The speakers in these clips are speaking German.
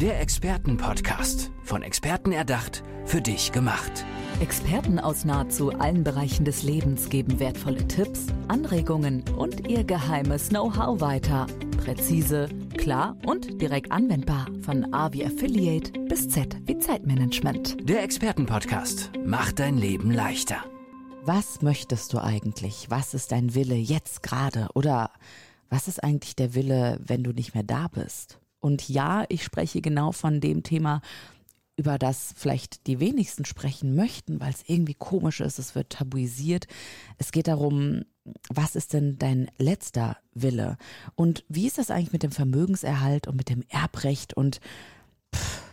Der Expertenpodcast. Von Experten erdacht, für dich gemacht. Experten aus nahezu allen Bereichen des Lebens geben wertvolle Tipps, Anregungen und ihr geheimes Know-how weiter. Präzise, klar und direkt anwendbar. Von A wie Affiliate bis Z wie Zeitmanagement. Der Expertenpodcast macht dein Leben leichter. Was möchtest du eigentlich? Was ist dein Wille jetzt gerade? Oder was ist eigentlich der Wille, wenn du nicht mehr da bist? Und ja, ich spreche genau von dem Thema, über das vielleicht die wenigsten sprechen möchten, weil es irgendwie komisch ist, es wird tabuisiert. Es geht darum, was ist denn dein letzter Wille? Und wie ist das eigentlich mit dem Vermögenserhalt und mit dem Erbrecht und pff,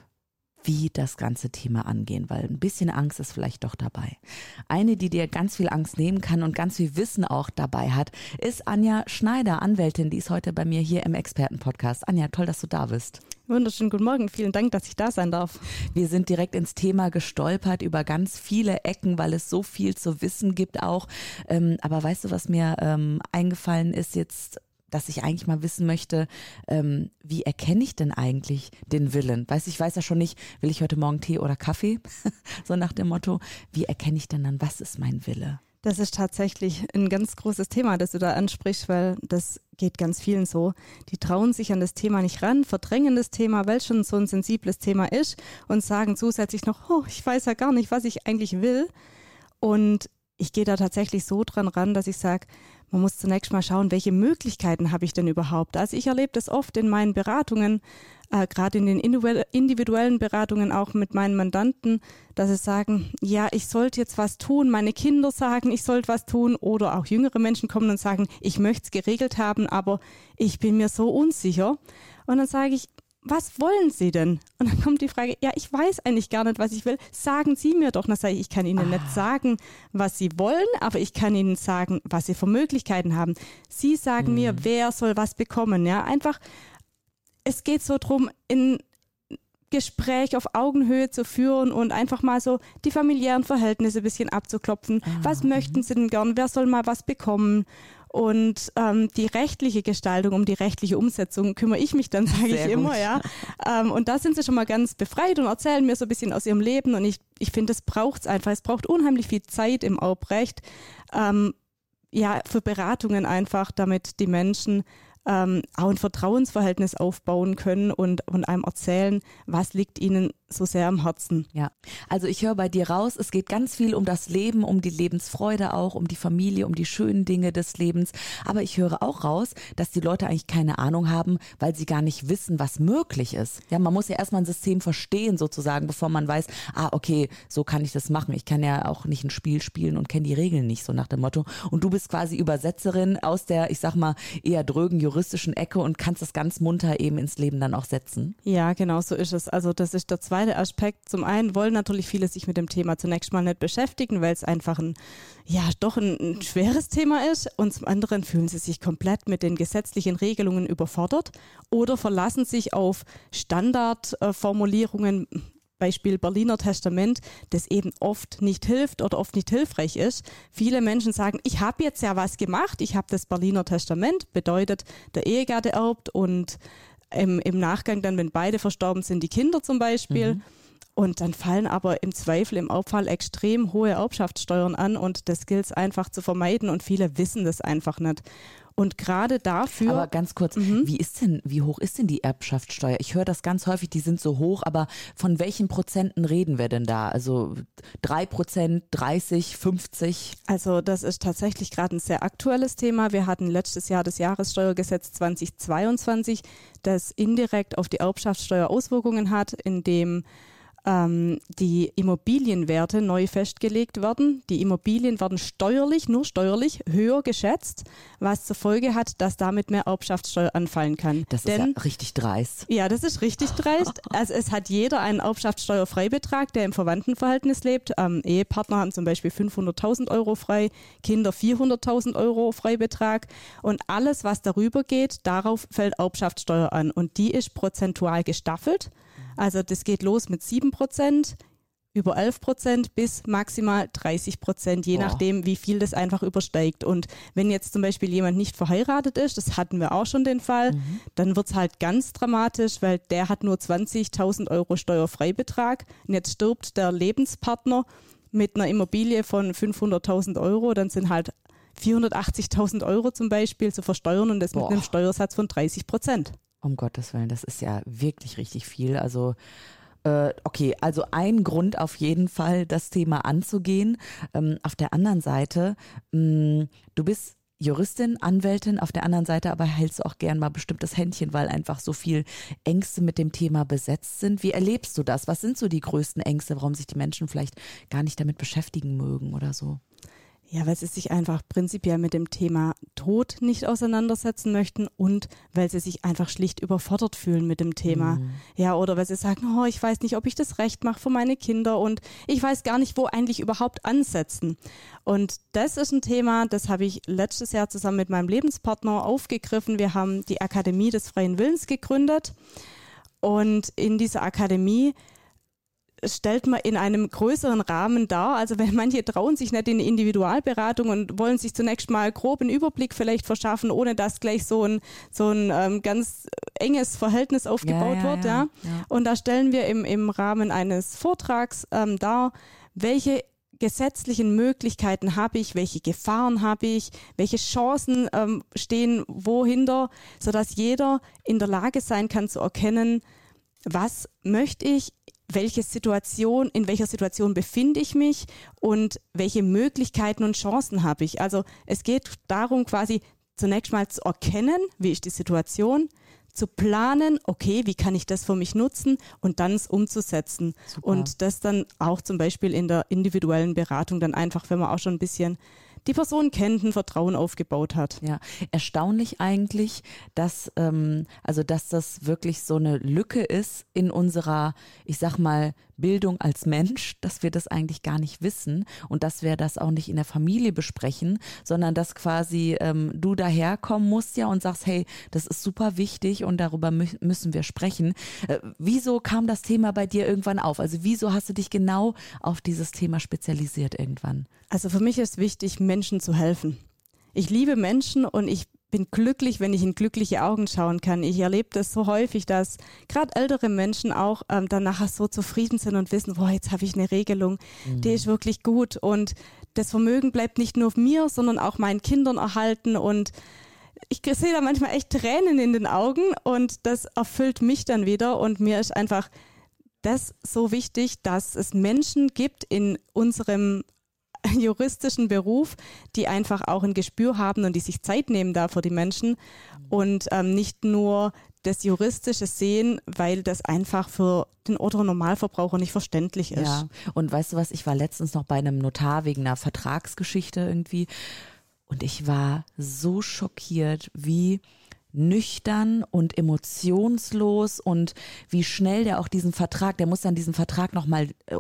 wie das ganze Thema angehen, weil ein bisschen Angst ist vielleicht doch dabei. Eine, die dir ganz viel Angst nehmen kann und ganz viel Wissen auch dabei hat, ist Anja Schneider, Anwältin, die ist heute bei mir hier im Expertenpodcast. Anja, toll, dass du da bist. Wunderschönen guten Morgen, vielen Dank, dass ich da sein darf. Wir sind direkt ins Thema gestolpert über ganz viele Ecken, weil es so viel zu wissen gibt auch. Ähm, aber weißt du, was mir ähm, eingefallen ist jetzt dass ich eigentlich mal wissen möchte, ähm, wie erkenne ich denn eigentlich den Willen? Weiß ich weiß ja schon nicht, will ich heute Morgen Tee oder Kaffee? so nach dem Motto, wie erkenne ich denn dann, was ist mein Wille? Das ist tatsächlich ein ganz großes Thema, das du da ansprichst, weil das geht ganz vielen so. Die trauen sich an das Thema nicht ran, verdrängen das Thema, weil es schon so ein sensibles Thema ist und sagen zusätzlich noch, oh, ich weiß ja gar nicht, was ich eigentlich will. Und ich gehe da tatsächlich so dran ran, dass ich sage, man muss zunächst mal schauen, welche Möglichkeiten habe ich denn überhaupt. Also ich erlebe das oft in meinen Beratungen, äh, gerade in den individuellen Beratungen auch mit meinen Mandanten, dass sie sagen, ja, ich sollte jetzt was tun. Meine Kinder sagen, ich sollte was tun oder auch jüngere Menschen kommen und sagen, ich möchte es geregelt haben, aber ich bin mir so unsicher. Und dann sage ich, was wollen Sie denn? Und dann kommt die Frage, ja, ich weiß eigentlich gar nicht, was ich will. Sagen Sie mir doch. Dann sage ich, ich kann Ihnen ah. nicht sagen, was Sie wollen, aber ich kann Ihnen sagen, was Sie für Möglichkeiten haben. Sie sagen mhm. mir, wer soll was bekommen. Ja, einfach, es geht so drum, in Gespräch auf Augenhöhe zu führen und einfach mal so die familiären Verhältnisse ein bisschen abzuklopfen. Ah. Was möchten Sie denn gern? Wer soll mal was bekommen? Und ähm, die rechtliche Gestaltung, um die rechtliche Umsetzung kümmere ich mich dann, sage ich gut. immer, ja. Ähm, und da sind sie schon mal ganz befreit und erzählen mir so ein bisschen aus ihrem Leben. Und ich, ich finde, das braucht es einfach. Es braucht unheimlich viel Zeit im Aubrecht. Ähm, ja, für Beratungen einfach, damit die Menschen ähm, auch ein Vertrauensverhältnis aufbauen können und, und einem erzählen, was liegt ihnen so sehr am Herzen. Ja, also ich höre bei dir raus, es geht ganz viel um das Leben, um die Lebensfreude auch, um die Familie, um die schönen Dinge des Lebens. Aber ich höre auch raus, dass die Leute eigentlich keine Ahnung haben, weil sie gar nicht wissen, was möglich ist. Ja, man muss ja erstmal ein System verstehen sozusagen, bevor man weiß, ah, okay, so kann ich das machen. Ich kann ja auch nicht ein Spiel spielen und kenne die Regeln nicht, so nach dem Motto. Und du bist quasi Übersetzerin aus der, ich sag mal, eher drögen juristischen Ecke und kannst das ganz munter eben ins Leben dann auch setzen. Ja, genau so ist es. Also das ist der zweite zweite Aspekt. Zum einen wollen natürlich viele sich mit dem Thema zunächst mal nicht beschäftigen, weil es einfach ein, ja, doch ein, ein schweres Thema ist. Und zum anderen fühlen sie sich komplett mit den gesetzlichen Regelungen überfordert oder verlassen sich auf Standardformulierungen, Beispiel Berliner Testament, das eben oft nicht hilft oder oft nicht hilfreich ist. Viele Menschen sagen, ich habe jetzt ja was gemacht, ich habe das Berliner Testament, bedeutet, der Ehegatte erbt und im, im Nachgang dann, wenn beide verstorben sind, die Kinder zum Beispiel. Mhm. Und dann fallen aber im Zweifel, im Auffall extrem hohe Erbschaftssteuern an und das gilt es einfach zu vermeiden und viele wissen das einfach nicht. Und gerade dafür. Aber ganz kurz, mhm. wie ist denn, wie hoch ist denn die Erbschaftssteuer? Ich höre das ganz häufig, die sind so hoch, aber von welchen Prozenten reden wir denn da? Also drei Prozent, 30, 50? Also das ist tatsächlich gerade ein sehr aktuelles Thema. Wir hatten letztes Jahr das Jahressteuergesetz 2022, das indirekt auf die Erbschaftssteuer Auswirkungen hat, in dem ähm, die Immobilienwerte neu festgelegt werden. Die Immobilien werden steuerlich, nur steuerlich, höher geschätzt, was zur Folge hat, dass damit mehr Erbschaftssteuer anfallen kann. Das Denn, ist ja richtig dreist. Ja, das ist richtig dreist. Also es hat jeder einen Erbschaftssteuerfreibetrag, der im Verwandtenverhältnis lebt. Ähm, Ehepartner haben zum Beispiel 500.000 Euro frei, Kinder 400.000 Euro Freibetrag und alles, was darüber geht, darauf fällt Erbschaftssteuer an und die ist prozentual gestaffelt. Also das geht los mit 7 Prozent, über 11 Prozent bis maximal 30 Prozent, je Boah. nachdem, wie viel das einfach übersteigt. Und wenn jetzt zum Beispiel jemand nicht verheiratet ist, das hatten wir auch schon den Fall, Mhm. dann wird's halt ganz dramatisch, weil der hat nur 20.000 Euro Steuerfreibetrag. Und jetzt stirbt der Lebenspartner mit einer Immobilie von 500.000 Euro, dann sind halt 480.000 Euro zum Beispiel zu versteuern und das Boah. mit einem Steuersatz von 30 Prozent. Um Gottes Willen, das ist ja wirklich richtig viel. Also äh, okay, also ein Grund auf jeden Fall, das Thema anzugehen. Ähm, auf der anderen Seite, mh, du bist Juristin, Anwältin, auf der anderen Seite aber hältst du auch gern mal bestimmtes Händchen, weil einfach so viel Ängste mit dem Thema besetzt sind. Wie erlebst du das? Was sind so die größten Ängste, warum sich die Menschen vielleicht gar nicht damit beschäftigen mögen oder so? Ja, weil sie sich einfach prinzipiell mit dem Thema Tod nicht auseinandersetzen möchten und weil sie sich einfach schlicht überfordert fühlen mit dem Thema. Ja, oder weil sie sagen, oh, ich weiß nicht, ob ich das recht mache für meine Kinder und ich weiß gar nicht, wo eigentlich überhaupt ansetzen. Und das ist ein Thema, das habe ich letztes Jahr zusammen mit meinem Lebenspartner aufgegriffen. Wir haben die Akademie des freien Willens gegründet und in dieser Akademie stellt man in einem größeren Rahmen dar. Also wenn manche trauen sich nicht in eine Individualberatung und wollen sich zunächst mal grob einen Überblick vielleicht verschaffen, ohne dass gleich so ein, so ein ähm, ganz enges Verhältnis aufgebaut ja, wird. ja, Ja. ja. Und da stellen wir im, im Rahmen eines Vortrags ähm, dar, welche gesetzlichen Möglichkeiten habe ich, welche Gefahren habe ich, welche Chancen ähm, stehen wohinter, sodass jeder in der Lage sein kann zu erkennen, was möchte ich, welche Situation, in welcher Situation befinde ich mich und welche Möglichkeiten und Chancen habe ich. Also es geht darum, quasi zunächst mal zu erkennen, wie ist die Situation, zu planen, okay, wie kann ich das für mich nutzen und dann es umzusetzen. Super. Und das dann auch zum Beispiel in der individuellen Beratung dann einfach, wenn man auch schon ein bisschen die Person kennt, ein Vertrauen aufgebaut hat. Ja, erstaunlich eigentlich, dass ähm, also dass das wirklich so eine Lücke ist in unserer, ich sag mal, Bildung als Mensch, dass wir das eigentlich gar nicht wissen und dass wir das auch nicht in der Familie besprechen, sondern dass quasi ähm, du daherkommen musst ja und sagst, hey, das ist super wichtig und darüber mü müssen wir sprechen. Äh, wieso kam das Thema bei dir irgendwann auf? Also wieso hast du dich genau auf dieses Thema spezialisiert irgendwann? Also für mich ist wichtig, Menschen zu helfen. Ich liebe Menschen und ich bin glücklich, wenn ich in glückliche Augen schauen kann. Ich erlebe das so häufig, dass gerade ältere Menschen auch ähm, dann nachher so zufrieden sind und wissen, boah, jetzt habe ich eine Regelung, die ist wirklich gut und das Vermögen bleibt nicht nur mir, sondern auch meinen Kindern erhalten und ich sehe da manchmal echt Tränen in den Augen und das erfüllt mich dann wieder und mir ist einfach das so wichtig, dass es Menschen gibt in unserem juristischen Beruf, die einfach auch ein Gespür haben und die sich Zeit nehmen da für die Menschen und ähm, nicht nur das Juristische sehen, weil das einfach für den Otto Normalverbraucher nicht verständlich ist. Ja, und weißt du was, ich war letztens noch bei einem Notar wegen einer Vertragsgeschichte irgendwie und ich war so schockiert, wie nüchtern und emotionslos und wie schnell der auch diesen Vertrag, der muss dann diesen Vertrag nochmal äh,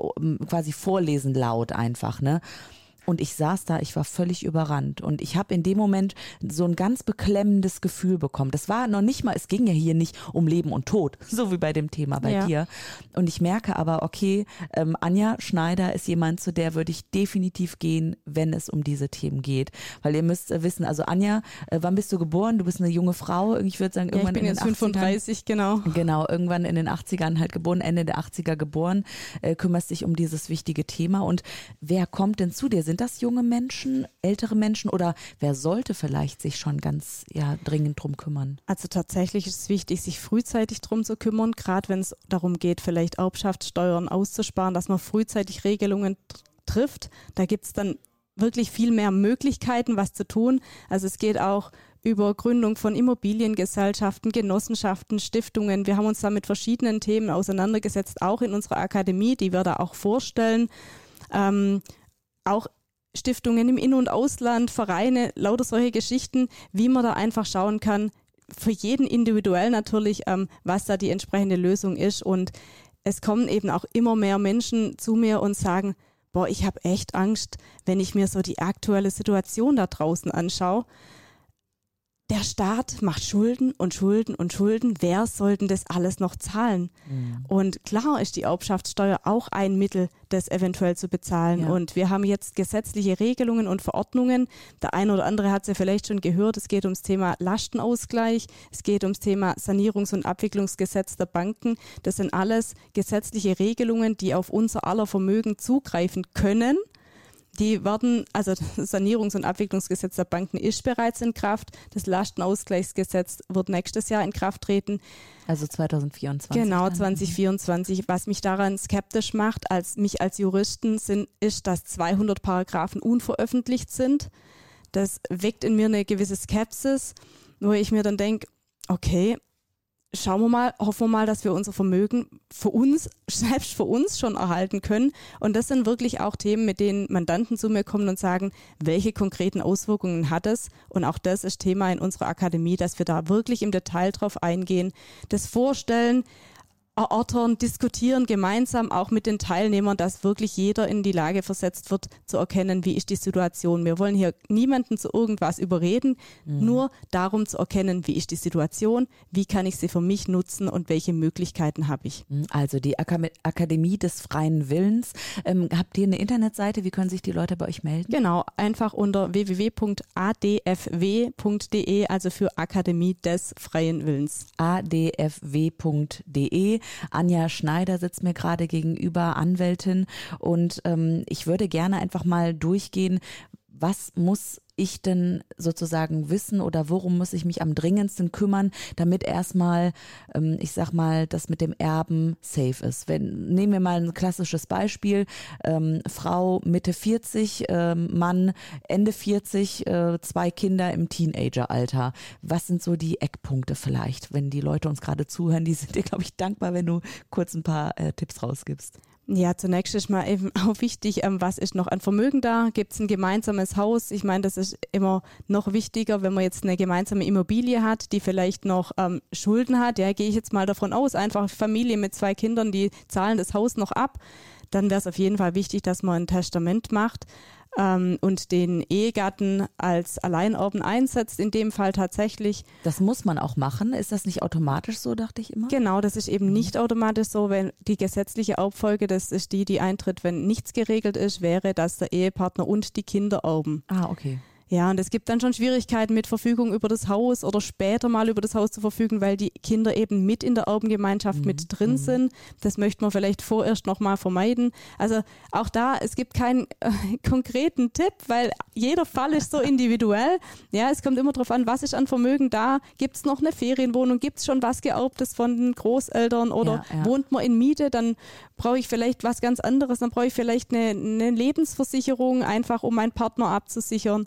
quasi vorlesen laut einfach, ne? Und ich saß da, ich war völlig überrannt. Und ich habe in dem Moment so ein ganz beklemmendes Gefühl bekommen. Das war noch nicht mal, es ging ja hier nicht um Leben und Tod, so wie bei dem Thema bei Ja. dir. Und ich merke aber, okay, ähm, Anja Schneider ist jemand, zu der würde ich definitiv gehen, wenn es um diese Themen geht. Weil ihr müsst äh, wissen, also Anja, äh, wann bist du geboren? Du bist eine junge Frau. Ich würde sagen, Ja, ich irgendwann bin in jetzt den 80ern. 35, genau. Genau, irgendwann in den 80ern halt geboren, Ende der 80er geboren, äh, kümmerst dich um dieses wichtige Thema. Und wer kommt denn zu dir? Sind das junge Menschen, ältere Menschen oder wer sollte vielleicht sich schon ganz ja, dringend drum kümmern? Also tatsächlich ist es wichtig, sich frühzeitig drum zu kümmern, gerade wenn es darum geht, vielleicht Erbschaftssteuern auszusparen, dass man frühzeitig Regelungen tr- trifft. Da gibt es dann wirklich viel mehr Möglichkeiten, was zu tun. Also es geht auch über Gründung von Immobiliengesellschaften, Genossenschaften, Stiftungen. Wir haben uns da mit verschiedenen Themen auseinandergesetzt, auch in unserer Akademie, die wir da auch vorstellen. Ähm, auch Stiftungen im In- und Ausland, Vereine, lauter solche Geschichten, wie man da einfach schauen kann, für jeden individuell natürlich, ähm, was da die entsprechende Lösung ist. Und es kommen eben auch immer mehr Menschen zu mir und sagen, boah, ich habe echt Angst, wenn ich mir so die aktuelle Situation da draußen anschaue. Der Staat macht Schulden und Schulden und Schulden. Wer soll denn das alles noch zahlen? Mhm. Und klar ist die Erbschaftssteuer auch ein Mittel, das eventuell zu bezahlen. Ja. Und wir haben jetzt gesetzliche Regelungen und Verordnungen. Der eine oder andere hat es ja vielleicht schon gehört. Es geht ums Thema Lastenausgleich. Es geht ums Thema Sanierungs- und Abwicklungsgesetz der Banken. Das sind alles gesetzliche Regelungen, die auf unser aller Vermögen zugreifen können die werden, also das Sanierungs- und Abwicklungsgesetz der Banken ist bereits in Kraft. Das Lastenausgleichsgesetz wird nächstes Jahr in Kraft treten. Also 2024. Genau, 2024. Was mich daran skeptisch macht, als mich als Juristen sind, ist, dass 200 Paragraphen unveröffentlicht sind. Das weckt in mir eine gewisse Skepsis, wo ich mir dann denke, okay, schauen wir mal, hoffen wir mal, dass wir unser Vermögen für uns, selbst für uns schon erhalten können. Und das sind wirklich auch Themen, mit denen Mandanten zu mir kommen und sagen, welche konkreten Auswirkungen hat es? Und auch das ist Thema in unserer Akademie, dass wir da wirklich im Detail drauf eingehen, das vorstellen, erörtern, diskutieren gemeinsam auch mit den Teilnehmern, dass wirklich jeder in die Lage versetzt wird, zu erkennen, wie ist die Situation. Wir wollen hier niemanden zu irgendwas überreden, mhm. nur darum zu erkennen, wie ist die Situation, wie kann ich sie für mich nutzen und welche Möglichkeiten habe ich. Mhm. Also die Akademie des freien Willens. Ähm, habt ihr eine Internetseite? Wie können sich die Leute bei euch melden? Genau, einfach unter www.adfw.de, also für Akademie des freien Willens. adfw.de. Anja Schneider sitzt mir gerade gegenüber, Anwältin. Und ähm, ich würde gerne einfach mal durchgehen, was muss ich denn sozusagen wissen oder worum muss ich mich am dringendsten kümmern, damit erstmal, ähm, ich sag mal, das mit dem Erben safe ist. Wenn, nehmen wir mal ein klassisches Beispiel, ähm, Frau Mitte 40, ähm, Mann Ende 40, äh, zwei Kinder im Teenageralter. Was sind so die Eckpunkte vielleicht, wenn die Leute uns gerade zuhören? Die sind dir, glaube ich, dankbar, wenn du kurz ein paar äh, Tipps rausgibst. Ja, zunächst ist mal eben auch wichtig, ähm, was ist noch an Vermögen da? Gibt es ein gemeinsames Haus? Ich meine, das ist immer noch wichtiger, wenn man jetzt eine gemeinsame Immobilie hat, die vielleicht noch ähm, Schulden hat. Ja, gehe ich jetzt mal davon aus, einfach Familie mit zwei Kindern, die zahlen das Haus noch ab. Dann wäre es auf jeden Fall wichtig, dass man ein Testament macht ähm, und den Ehegatten als Alleinerben einsetzt, in dem Fall tatsächlich. Das muss man auch machen. Ist das nicht automatisch so, dachte ich immer? Genau, das ist eben mhm. nicht automatisch so, wenn die gesetzliche Erbfolge, das ist die, die eintritt, wenn nichts geregelt ist, wäre, dass der Ehepartner und die Kinder erben. Ah, okay. Ja, und es gibt dann schon Schwierigkeiten mit Verfügung über das Haus oder später mal über das Haus zu verfügen, weil die Kinder eben mit in der Erbengemeinschaft mhm. mit drin mhm. sind. Das möchte man vielleicht vorerst nochmal vermeiden. Also auch da, es gibt keinen äh, konkreten Tipp, weil jeder Fall ist so individuell. Ja, es kommt immer darauf an, was ist an Vermögen da? Gibt es noch eine Ferienwohnung? Gibt es schon was Geerbtes von den Großeltern oder ja, ja. wohnt man in Miete? Dann brauche ich vielleicht was ganz anderes. Dann brauche ich vielleicht eine, eine Lebensversicherung, einfach um meinen Partner abzusichern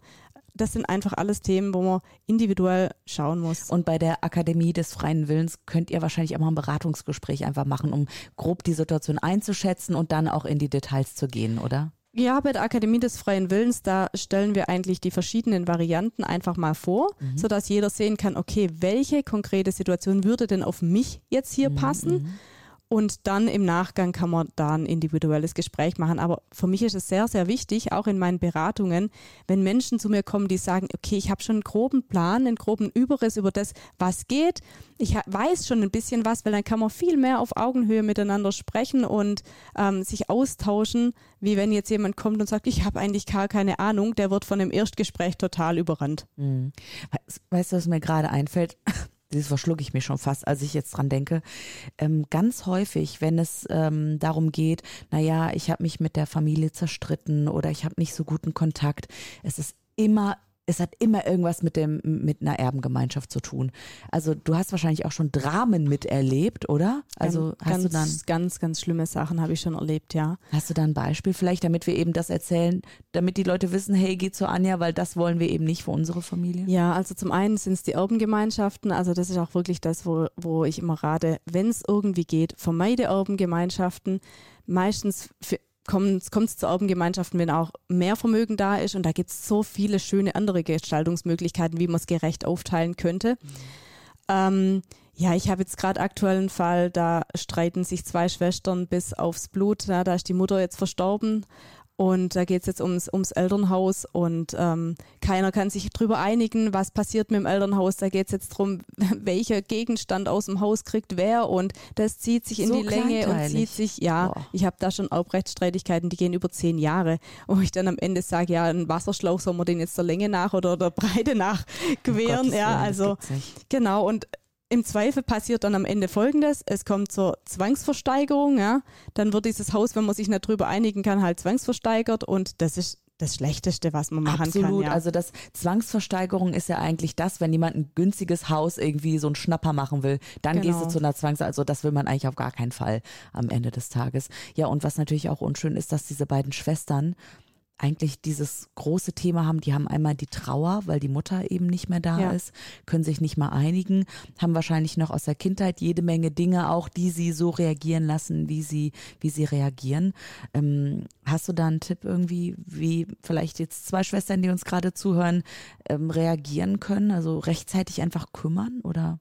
das sind einfach alles Themen, wo man individuell schauen muss. Und bei der Akademie des freien Willens könnt ihr wahrscheinlich auch mal ein Beratungsgespräch einfach machen, um grob die Situation einzuschätzen und dann auch in die Details zu gehen, oder? Ja, bei der Akademie des freien Willens, da stellen wir eigentlich die verschiedenen Varianten einfach mal vor, mhm. sodass jeder sehen kann, okay, welche konkrete Situation würde denn auf mich jetzt hier mhm. passen? Und dann im Nachgang kann man da ein individuelles Gespräch machen. Aber für mich ist es sehr, sehr wichtig, auch in meinen Beratungen, wenn Menschen zu mir kommen, die sagen, okay, ich habe schon einen groben Plan, einen groben Überriss über das, was geht. Ich weiß schon ein bisschen was, weil dann kann man viel mehr auf Augenhöhe miteinander sprechen und ähm, sich austauschen, wie wenn jetzt jemand kommt und sagt, ich habe eigentlich gar keine Ahnung, der wird von dem Erstgespräch total überrannt. Mhm. Weißt du, was mir gerade einfällt? Das verschlucke ich mich schon fast, als ich jetzt dran denke, ähm, ganz häufig, wenn es ähm, darum geht, naja, ich habe mich mit der Familie zerstritten oder ich habe nicht so guten Kontakt, es ist immer es hat immer irgendwas mit dem mit einer Erbengemeinschaft zu tun. Also du hast wahrscheinlich auch schon Dramen miterlebt, oder? Also ganz, hast du dann ganz ganz schlimme Sachen habe ich schon erlebt, ja. Hast du da ein Beispiel vielleicht, damit wir eben das erzählen, damit die Leute wissen, hey, geh zu Anja, weil das wollen wir eben nicht für unsere Familie? Ja, also zum einen sind es die Erbengemeinschaften, also das ist auch wirklich das, wo, wo ich immer rate, wenn es irgendwie geht, vermeide Erbengemeinschaften. Meistens für, kommt es zu Erbengemeinschaften, wenn auch mehr Vermögen da ist. Und da gibt es so viele schöne andere Gestaltungsmöglichkeiten, wie man es gerecht aufteilen könnte. Mhm. Ähm, ja, ich habe jetzt gerade aktuell einen Fall, da streiten sich zwei Schwestern bis aufs Blut. Ja, da ist die Mutter jetzt verstorben Und da geht es jetzt ums, ums Elternhaus und ähm, keiner kann sich drüber einigen, was passiert mit dem Elternhaus. Da geht es jetzt darum, welcher Gegenstand aus dem Haus kriegt wer und das zieht sich in So die Länge und zieht sich, ja, Boah. ich habe da schon Aufrechtsstreitigkeiten, die gehen über zehn Jahre, wo ich dann am Ende sage, ja, ein Wasserschlauch soll man den jetzt der Länge nach oder der Breite nach queren. Gottes ja, Willen, das also. Genau, und im Zweifel passiert dann am Ende Folgendes. Es kommt zur Zwangsversteigerung. Ja? Dann wird dieses Haus, wenn man sich nicht drüber einigen kann, halt zwangsversteigert. Und das ist das Schlechteste, was man machen Absolut. kann. Ja. Also das Zwangsversteigerung ist ja eigentlich das, wenn jemand ein günstiges Haus irgendwie so einen Schnapper machen will, dann Genau. gehst du zu einer Zwangs, also das will man eigentlich auf gar keinen Fall am Ende des Tages. Ja, und was natürlich auch unschön ist, dass diese beiden Schwestern eigentlich dieses große Thema haben, die haben einmal die Trauer, weil die Mutter eben nicht mehr da Ja. ist, können sich nicht mal einigen, haben wahrscheinlich noch aus der Kindheit jede Menge Dinge auch, die sie so reagieren lassen, wie sie, wie sie reagieren. Ähm, hast du da einen Tipp irgendwie, wie vielleicht jetzt zwei Schwestern, die uns gerade zuhören, ähm, reagieren können? Also rechtzeitig einfach kümmern oder?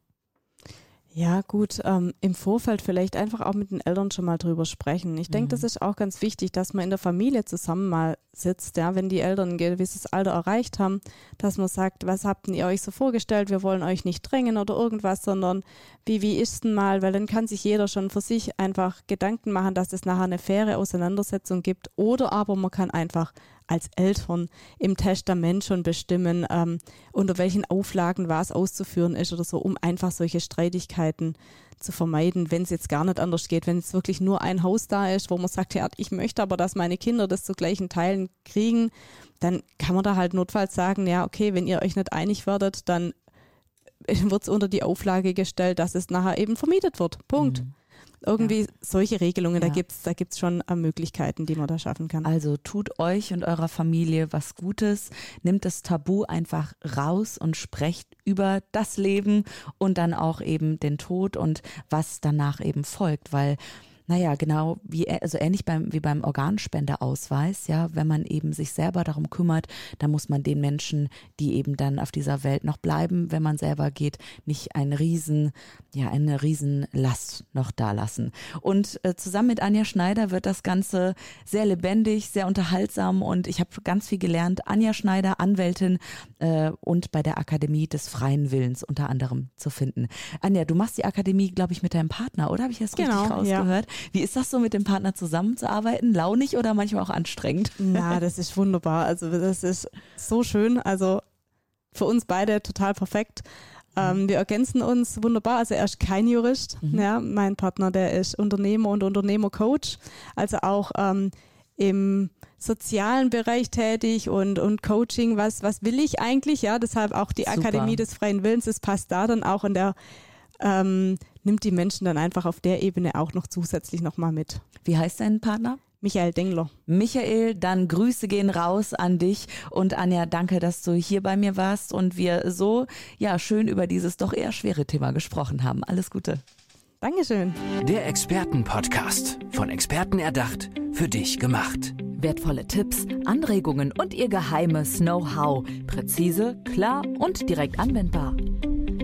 Ja, gut, ähm, im Vorfeld vielleicht einfach auch mit den Eltern schon mal drüber sprechen. Ich denke, das ist auch ganz wichtig, dass man in der Familie zusammen mal sitzt, ja, wenn die Eltern ein gewisses Alter erreicht haben, dass man sagt, was habt ihr euch so vorgestellt, wir wollen euch nicht drängen oder irgendwas, sondern wie, wie ist denn mal, weil dann kann sich jeder schon für sich einfach Gedanken machen, dass es nachher eine faire Auseinandersetzung gibt. Oder aber man kann einfach als Eltern im Testament schon bestimmen, ähm, unter welchen Auflagen was auszuführen ist oder so, um einfach solche Streitigkeiten zu vermeiden, wenn es jetzt gar nicht anders geht, wenn es wirklich nur ein Haus da ist, wo man sagt, ja, ich möchte aber, dass meine Kinder das zu gleichen Teilen kriegen, dann kann man da halt notfalls sagen, ja, okay, wenn ihr euch nicht einig werdet, dann wird es unter die Auflage gestellt, dass es nachher eben vermietet wird. Punkt. Irgendwie solche Regelungen, da Ja. gibt's da gibt's schon äh, Möglichkeiten, die man da schaffen kann. Also tut euch und eurer Familie was Gutes, nimmt das Tabu einfach raus und sprecht über das Leben und dann auch eben den Tod und was danach eben folgt, weil naja, genau wie also ähnlich beim wie beim Organspendeausweis, ja, wenn man eben sich selber darum kümmert, dann muss man den Menschen, die eben dann auf dieser Welt noch bleiben, wenn man selber geht, nicht ein riesen ja, eine Riesenlast noch da lassen. Und äh, zusammen mit Anja Schneider wird das Ganze sehr lebendig, sehr unterhaltsam und ich habe ganz viel gelernt. Anja Schneider, Anwältin äh, und bei der Akademie des freien Willens unter anderem zu finden. Anja, du machst die Akademie, glaube ich, mit deinem Partner, oder? Habe ich das Genau, richtig ja. Wie ist das so, mit dem Partner zusammenzuarbeiten? Launig oder manchmal auch anstrengend? Na, das ist wunderbar. Also das ist so schön. Also für uns beide total perfekt. Ähm, wir ergänzen uns wunderbar. Also er ist kein Jurist. Ja, mein Partner, der ist Unternehmer und Unternehmercoach. Also auch ähm, im sozialen Bereich tätig und, und Coaching. Was, was will ich eigentlich? Ja, deshalb auch die Super. Akademie des freien Willens. Das passt da dann auch in der ähm, nimmt die Menschen dann einfach auf der Ebene auch noch zusätzlich nochmal mit. Wie heißt dein Partner? Michael Dengler. Michael, dann Grüße gehen raus an dich und Anja, danke, dass du hier bei mir warst und wir so ja schön über dieses doch eher schwere Thema gesprochen haben. Alles Gute. Dankeschön. Der Expertenpodcast. Von Experten erdacht, für dich gemacht. Wertvolle Tipps, Anregungen und ihr geheimes Know-how. Präzise, klar und direkt anwendbar.